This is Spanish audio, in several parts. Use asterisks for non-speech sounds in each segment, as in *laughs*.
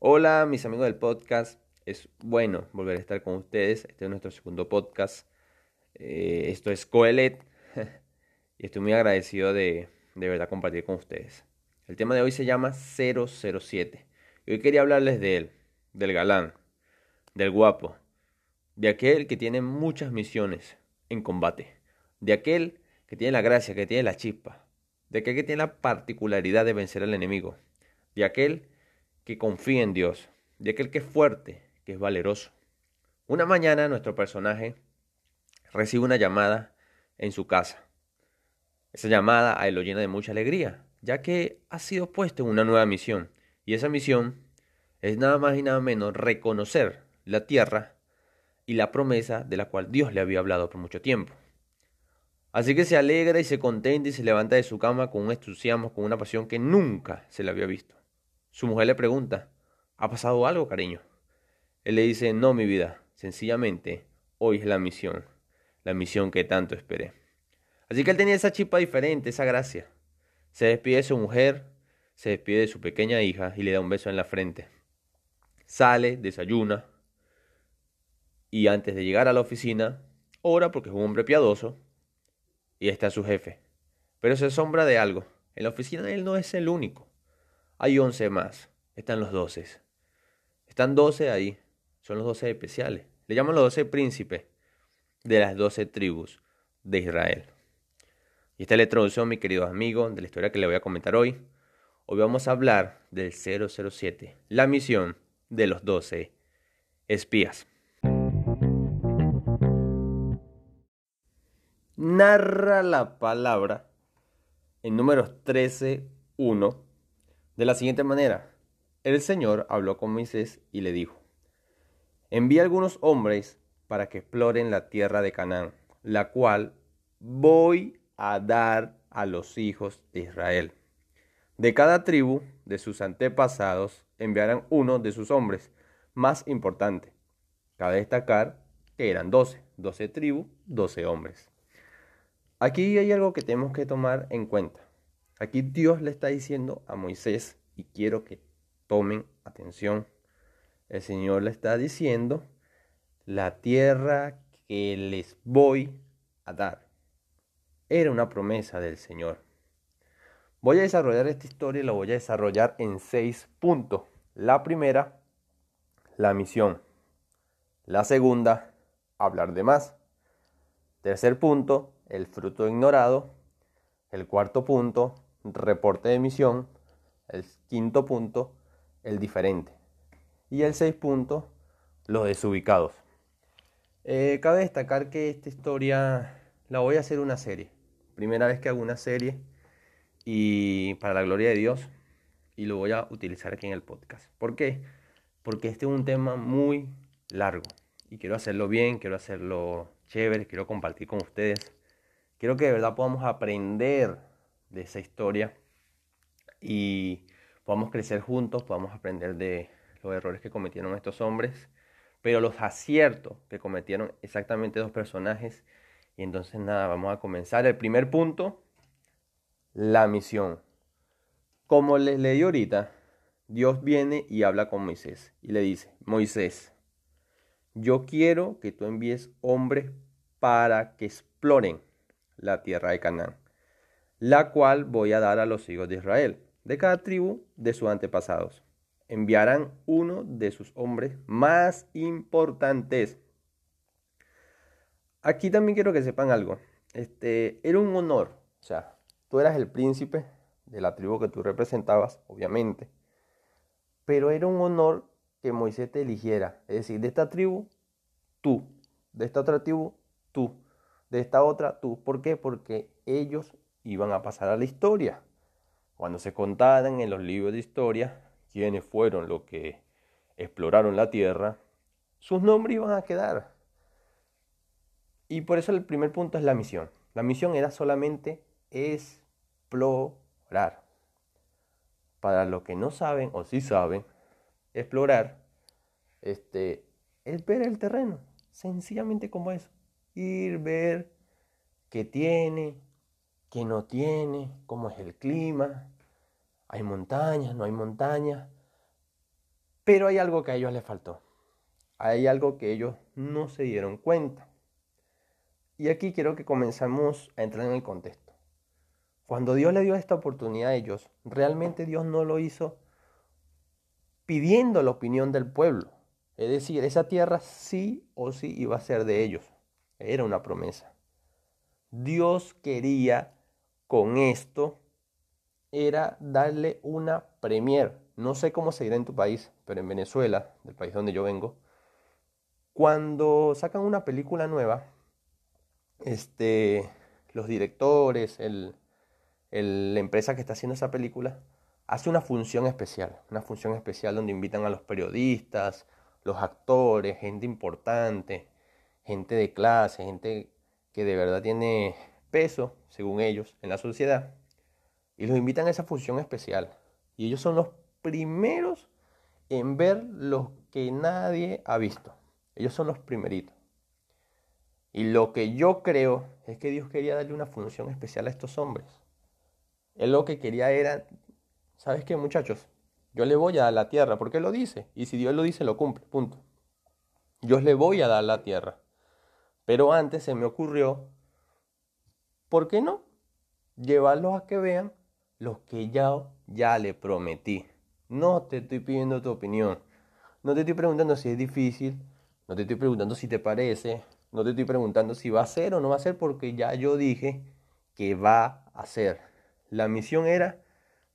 Hola mis amigos del podcast, es bueno volver a estar con ustedes, este es nuestro segundo podcast, eh, esto es Coelet. *laughs* Y estoy muy agradecido de, de verdad compartir con ustedes. El tema de hoy se llama 007 y hoy quería hablarles de él, del galán, del guapo, de aquel que tiene muchas misiones en combate, de aquel que tiene la gracia, que tiene la chispa, de aquel que tiene la particularidad de vencer al enemigo, de aquel que confía en Dios, de aquel que es fuerte, que es valeroso. Una mañana nuestro personaje recibe una llamada en su casa. Esa llamada a él lo llena de mucha alegría, ya que ha sido puesto en una nueva misión. Y esa misión es nada más y nada menos reconocer la tierra y la promesa de la cual Dios le había hablado por mucho tiempo. Así que se alegra y se contenta y se levanta de su cama con un entusiasmo, con una pasión que nunca se le había visto. Su mujer le pregunta, ¿ha pasado algo, cariño? Él le dice, no, mi vida, sencillamente, hoy es la misión, la misión que tanto esperé. Así que él tenía esa chispa diferente, esa gracia. Se despide de su mujer, se despide de su pequeña hija y le da un beso en la frente. Sale, desayuna y antes de llegar a la oficina, ora porque es un hombre piadoso y está su jefe. Pero se asombra de algo. En la oficina él no es el único. Hay once más. Están los doce. Están doce ahí. Son los doce especiales. Le llaman los doce príncipes de las doce tribus de Israel. Y esta es la introducción, mi querido amigo, de la historia que le voy a comentar hoy. Hoy vamos a hablar del 007, la misión de los doce espías. narra la palabra en números 13.1 de la siguiente manera. El Señor habló con Moisés y le dijo, envía algunos hombres para que exploren la tierra de Canaán, la cual voy a dar a los hijos de Israel. De cada tribu de sus antepasados enviarán uno de sus hombres más importante. Cabe destacar que eran doce, doce tribus, doce hombres. Aquí hay algo que tenemos que tomar en cuenta. Aquí Dios le está diciendo a Moisés, y quiero que tomen atención, el Señor le está diciendo, la tierra que les voy a dar. Era una promesa del Señor. Voy a desarrollar esta historia y la voy a desarrollar en seis puntos. La primera, la misión. La segunda, hablar de más. Tercer punto, el fruto ignorado. El cuarto punto, reporte de misión. El quinto punto, el diferente. Y el seis punto, los desubicados. Eh, cabe destacar que esta historia la voy a hacer una serie. Primera vez que hago una serie y para la gloria de Dios y lo voy a utilizar aquí en el podcast. ¿Por qué? Porque este es un tema muy largo y quiero hacerlo bien, quiero hacerlo chévere, quiero compartir con ustedes. Quiero que de verdad podamos aprender de esa historia y podamos crecer juntos, podamos aprender de los errores que cometieron estos hombres, pero los aciertos que cometieron exactamente dos personajes. Y entonces nada, vamos a comenzar. El primer punto, la misión. Como les leí ahorita, Dios viene y habla con Moisés y le dice, Moisés, yo quiero que tú envíes hombres para que exploren la tierra de Canaán, la cual voy a dar a los hijos de Israel, de cada tribu de sus antepasados. Enviarán uno de sus hombres más importantes. Aquí también quiero que sepan algo. Este, era un honor, o sea, tú eras el príncipe de la tribu que tú representabas, obviamente, pero era un honor que Moisés te eligiera, es decir, de esta tribu, tú, de esta otra tribu, tú de esta otra tú. ¿Por qué? Porque ellos iban a pasar a la historia. Cuando se contaran en los libros de historia quiénes fueron los que exploraron la tierra, sus nombres iban a quedar. Y por eso el primer punto es la misión. La misión era solamente explorar. Para los que no saben o sí saben, explorar este, es ver el terreno, sencillamente como eso ir, ver qué tiene, qué no tiene, cómo es el clima, hay montañas, no hay montañas. Pero hay algo que a ellos les faltó. Hay algo que ellos no se dieron cuenta. Y aquí quiero que comenzamos a entrar en el contexto. Cuando Dios le dio esta oportunidad a ellos, realmente Dios no lo hizo pidiendo la opinión del pueblo. Es decir, esa tierra sí o sí iba a ser de ellos. Era una promesa. Dios quería con esto era darle una premier. No sé cómo se dirá en tu país, pero en Venezuela, del país donde yo vengo, cuando sacan una película nueva, este, los directores, el, la empresa que está haciendo esa película, hace una función especial, una función especial donde invitan a los periodistas, los actores, gente importante, gente de clase, gente que de verdad tiene peso, según ellos, en la sociedad, y los invitan a esa función especial. Y ellos son los primeros en ver lo que nadie ha visto. Ellos son los primeritos. Y lo que yo creo es que Dios quería darle una función especial a estos hombres. Él lo que quería era, ¿sabes qué muchachos? Yo le voy a dar la tierra, porque lo dice. Y si Dios lo dice, lo cumple, punto. Yo le voy a dar la tierra. Pero antes se me ocurrió, ¿por qué no? Llevarlos a que vean lo que ya, ya le prometí. No te estoy pidiendo tu opinión. No te estoy preguntando si es difícil. No te estoy preguntando si te parece. No te estoy preguntando si va a ser o no va a ser porque ya yo dije que va a ser. La misión era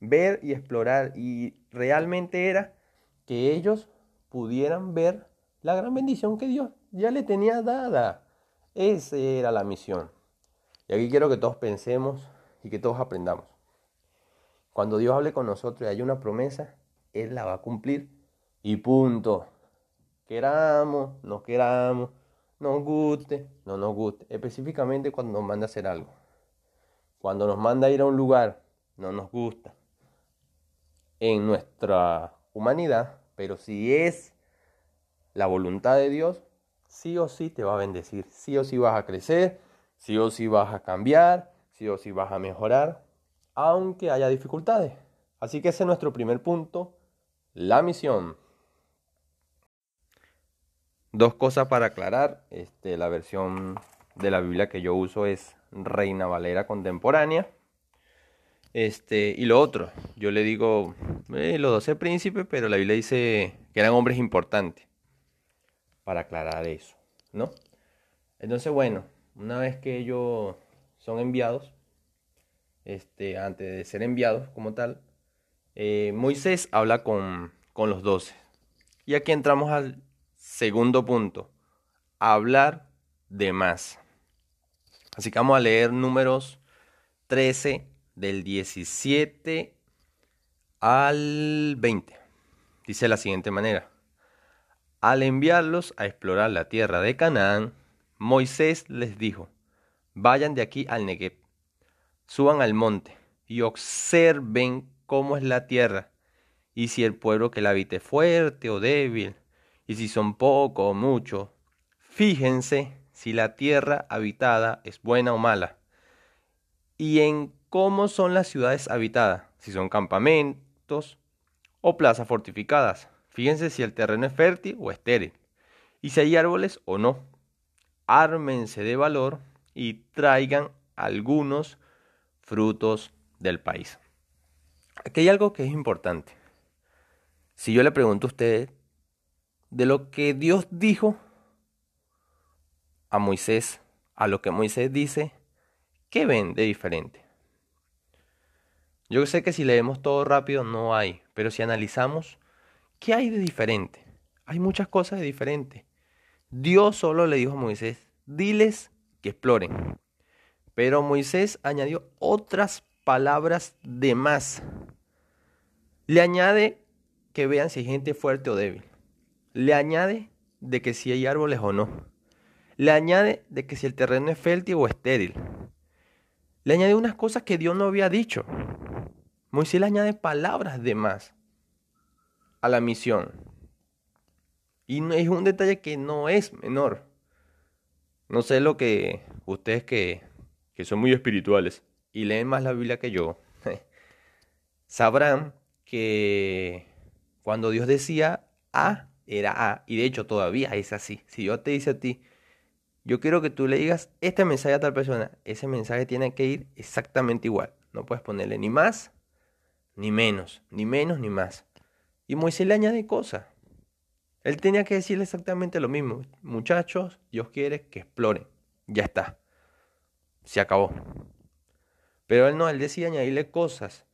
ver y explorar y realmente era que ellos pudieran ver la gran bendición que Dios ya le tenía dada. Esa era la misión. Y aquí quiero que todos pensemos y que todos aprendamos. Cuando Dios hable con nosotros y haya una promesa, Él la va a cumplir. Y punto. Queramos, no queramos, nos guste, no nos guste. Específicamente cuando nos manda hacer algo. Cuando nos manda ir a un lugar, no nos gusta. En nuestra humanidad, pero si es la voluntad de Dios, sí o sí te va a bendecir. Sí o sí vas a crecer, sí o sí vas a cambiar, sí o sí vas a mejorar aunque haya dificultades. Así que ese es nuestro primer punto, la misión. Dos cosas para aclarar. Este, la versión de la Biblia que yo uso es Reina Valera Contemporánea. Este, y lo otro, yo le digo eh, los doce príncipes, pero la Biblia dice que eran hombres importantes. Para aclarar eso, ¿no? Entonces, bueno, una vez que ellos son enviados, este, antes de ser enviados como tal, eh, Moisés habla con, con los doce. Y aquí entramos al segundo punto, hablar de más. Así que vamos a leer números 13 del 17 al 20. Dice de la siguiente manera. Al enviarlos a explorar la tierra de Canaán, Moisés les dijo, vayan de aquí al Negev Suban al monte y observen cómo es la tierra, y si el pueblo que la habite fuerte o débil, y si son poco o mucho. Fíjense si la tierra habitada es buena o mala, y en cómo son las ciudades habitadas, si son campamentos o plazas fortificadas. Fíjense si el terreno es fértil o estéril, y si hay árboles o no. Ármense de valor y traigan algunos frutos del país. Aquí hay algo que es importante. Si yo le pregunto a ustedes de lo que Dios dijo a Moisés, a lo que Moisés dice, ¿qué ven de diferente? Yo sé que si leemos todo rápido no hay, pero si analizamos, ¿qué hay de diferente? Hay muchas cosas de diferente. Dios solo le dijo a Moisés, diles que exploren. Pero Moisés añadió otras palabras de más. Le añade que vean si hay gente fuerte o débil. Le añade de que si hay árboles o no. Le añade de que si el terreno es fértil o estéril. Le añade unas cosas que Dios no había dicho. Moisés le añade palabras de más a la misión. Y es un detalle que no es menor. No sé lo que ustedes que que son muy espirituales y leen más la Biblia que yo, *laughs* sabrán que cuando Dios decía A era A, y de hecho todavía es así. Si Dios te dice a ti, yo quiero que tú le digas este mensaje a tal persona, ese mensaje tiene que ir exactamente igual. No puedes ponerle ni más, ni menos, ni menos, ni más. Y Moisés le añade cosas. Él tenía que decirle exactamente lo mismo. Muchachos, Dios quiere que exploren. Ya está. Se acabó. Pero él no, él decía añadirle cosas.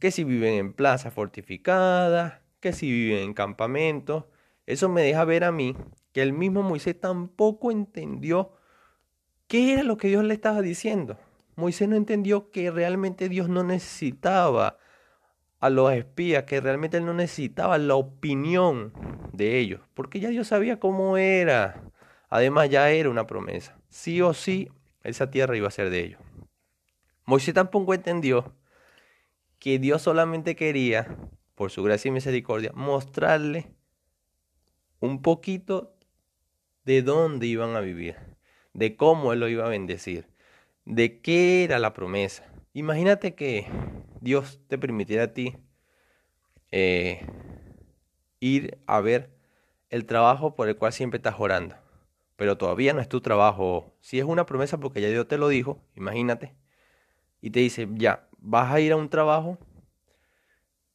Que si viven en plazas fortificadas, que si viven en campamentos. Eso me deja ver a mí que el mismo Moisés tampoco entendió qué era lo que Dios le estaba diciendo. Moisés no entendió que realmente Dios no necesitaba a los espías, que realmente él no necesitaba la opinión de ellos, porque ya Dios sabía cómo era. Además ya era una promesa. Sí o sí, esa tierra iba a ser de ellos. Moisés tampoco entendió que Dios solamente quería, por su gracia y misericordia, mostrarle un poquito de dónde iban a vivir, de cómo Él lo iba a bendecir, de qué era la promesa. Imagínate que Dios te permitiera a ti eh, ir a ver el trabajo por el cual siempre estás orando, pero todavía no es tu trabajo. Si es una promesa porque ya Dios te lo dijo, imagínate, y te dice, ya, vas a ir a un trabajo,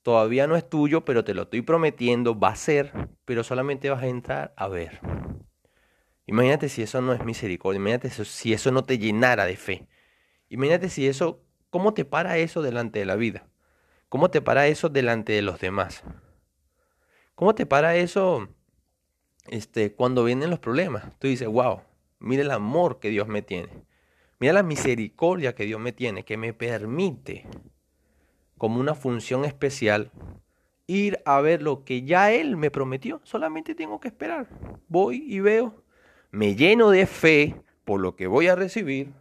todavía no es tuyo, pero te lo estoy prometiendo, va a ser, pero solamente vas a entrar a ver. Imagínate si eso no es misericordia, imagínate si eso no te llenara de fe. Imagínate si eso, ¿cómo te para eso delante de la vida? ¿Cómo te para eso delante de los demás? ¿Cómo te para eso este, cuando vienen los problemas? Tú dices, wow, mira el amor que Dios me tiene. Mira la misericordia que Dios me tiene, que me permite, como una función especial, ir a ver lo que ya Él me prometió. Solamente tengo que esperar. Voy y veo me lleno de fe por lo que voy a recibir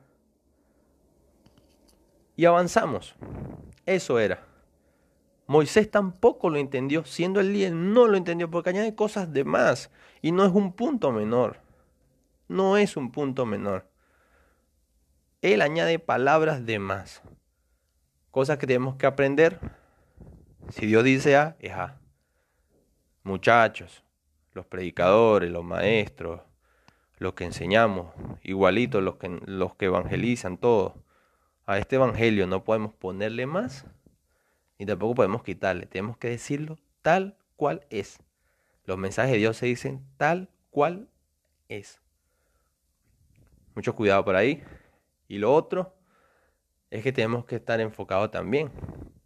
y avanzamos. Eso era. Moisés tampoco lo entendió, siendo el líder no lo entendió porque añade cosas de más y no es un punto menor. No es un punto menor. Él añade palabras de más. Cosas que tenemos que aprender. Si Dios dice A, es A. Muchachos, los predicadores, los maestros, los que enseñamos, igualitos los que, los que evangelizan, todo. A este evangelio no podemos ponerle más y tampoco podemos quitarle. Tenemos que decirlo tal cual es. Los mensajes de Dios se dicen tal cual es. Mucho cuidado por ahí. Y lo otro es que tenemos que estar enfocados también.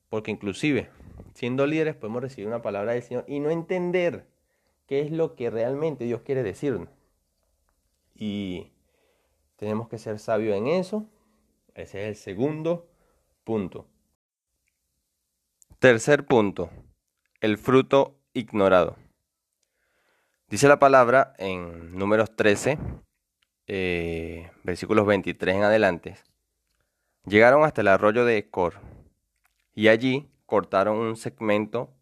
Porque inclusive, siendo líderes, podemos recibir una palabra del Señor y no entender qué es lo que realmente Dios quiere decirnos. Y tenemos que ser sabios en eso. Ese es el segundo punto. Tercer punto. El fruto ignorado. Dice la palabra en números 13, eh, versículos 23 en adelante. Llegaron hasta el arroyo de Cor y allí cortaron un segmento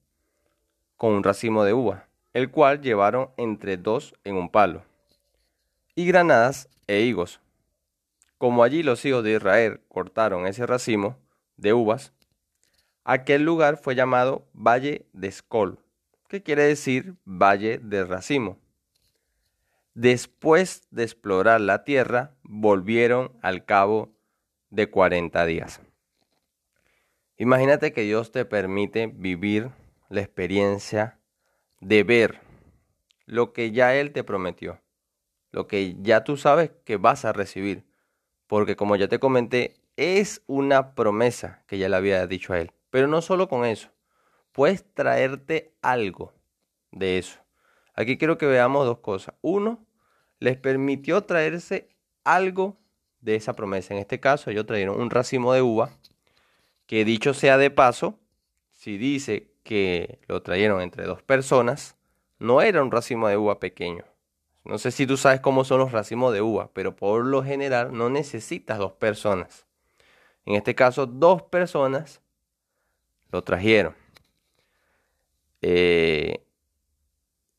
con un racimo de uva, el cual llevaron entre dos en un palo y granadas e higos. Como allí los hijos de Israel cortaron ese racimo de uvas, aquel lugar fue llamado Valle de Escol, que quiere decir Valle de Racimo. Después de explorar la tierra, volvieron al cabo de 40 días. Imagínate que Dios te permite vivir la experiencia de ver lo que ya Él te prometió lo que ya tú sabes que vas a recibir. Porque como ya te comenté, es una promesa que ya le había dicho a él. Pero no solo con eso, puedes traerte algo de eso. Aquí quiero que veamos dos cosas. Uno, les permitió traerse algo de esa promesa. En este caso, ellos trajeron un racimo de uva, que dicho sea de paso, si dice que lo trajeron entre dos personas, no era un racimo de uva pequeño. No sé si tú sabes cómo son los racimos de uva, pero por lo general no necesitas dos personas. En este caso, dos personas lo trajeron. Eh,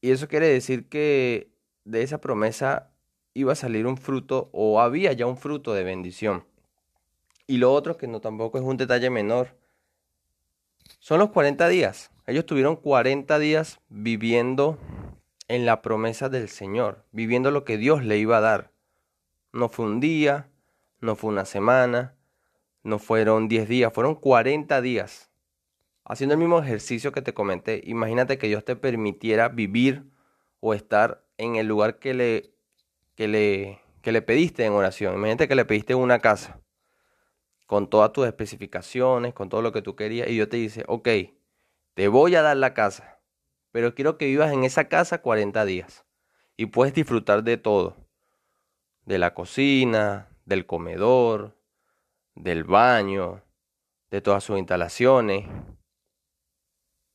y eso quiere decir que de esa promesa iba a salir un fruto o había ya un fruto de bendición. Y lo otro, que no tampoco es un detalle menor, son los 40 días. Ellos tuvieron 40 días viviendo en la promesa del Señor, viviendo lo que Dios le iba a dar. No fue un día, no fue una semana, no fueron 10 días, fueron 40 días. Haciendo el mismo ejercicio que te comenté, imagínate que Dios te permitiera vivir o estar en el lugar que le, que le, que le pediste en oración. Imagínate que le pediste una casa con todas tus especificaciones, con todo lo que tú querías, y Dios te dice, ok, te voy a dar la casa, pero quiero que vivas en esa casa 40 días y puedes disfrutar de todo, de la cocina, del comedor, del baño, de todas sus instalaciones,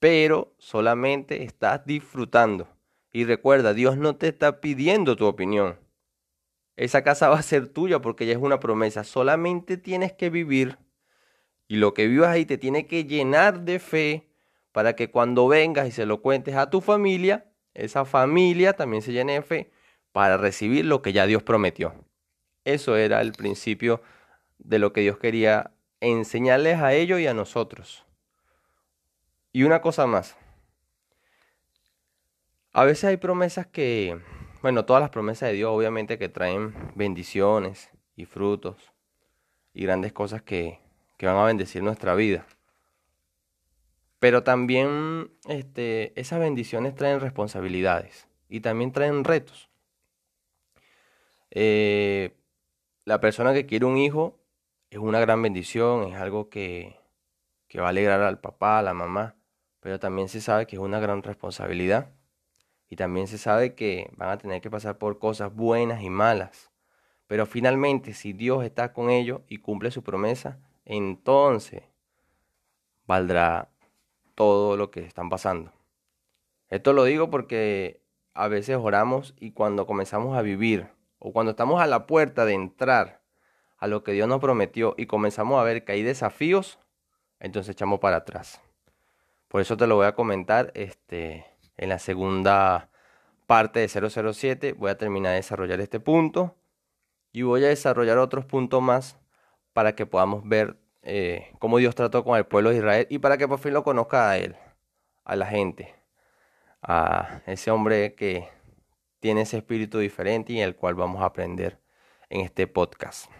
pero solamente estás disfrutando. Y recuerda, Dios no te está pidiendo tu opinión. Esa casa va a ser tuya porque ya es una promesa. Solamente tienes que vivir y lo que vivas ahí te tiene que llenar de fe para que cuando vengas y se lo cuentes a tu familia, esa familia también se llene de fe para recibir lo que ya Dios prometió. Eso era el principio de lo que Dios quería enseñarles a ellos y a nosotros. Y una cosa más. A veces hay promesas que, bueno, todas las promesas de Dios obviamente que traen bendiciones y frutos y grandes cosas que, que van a bendecir nuestra vida. Pero también este, esas bendiciones traen responsabilidades y también traen retos. Eh, la persona que quiere un hijo es una gran bendición, es algo que, que va a alegrar al papá, a la mamá, pero también se sabe que es una gran responsabilidad y también se sabe que van a tener que pasar por cosas buenas y malas. Pero finalmente, si Dios está con ellos y cumple su promesa, entonces valdrá todo lo que están pasando. Esto lo digo porque a veces oramos y cuando comenzamos a vivir o cuando estamos a la puerta de entrar a lo que Dios nos prometió y comenzamos a ver que hay desafíos, entonces echamos para atrás. Por eso te lo voy a comentar este en la segunda parte de 007 voy a terminar de desarrollar este punto y voy a desarrollar otros puntos más para que podamos ver eh, cómo Dios trató con el pueblo de Israel y para que por fin lo conozca a él, a la gente, a ese hombre que tiene ese espíritu diferente y el cual vamos a aprender en este podcast.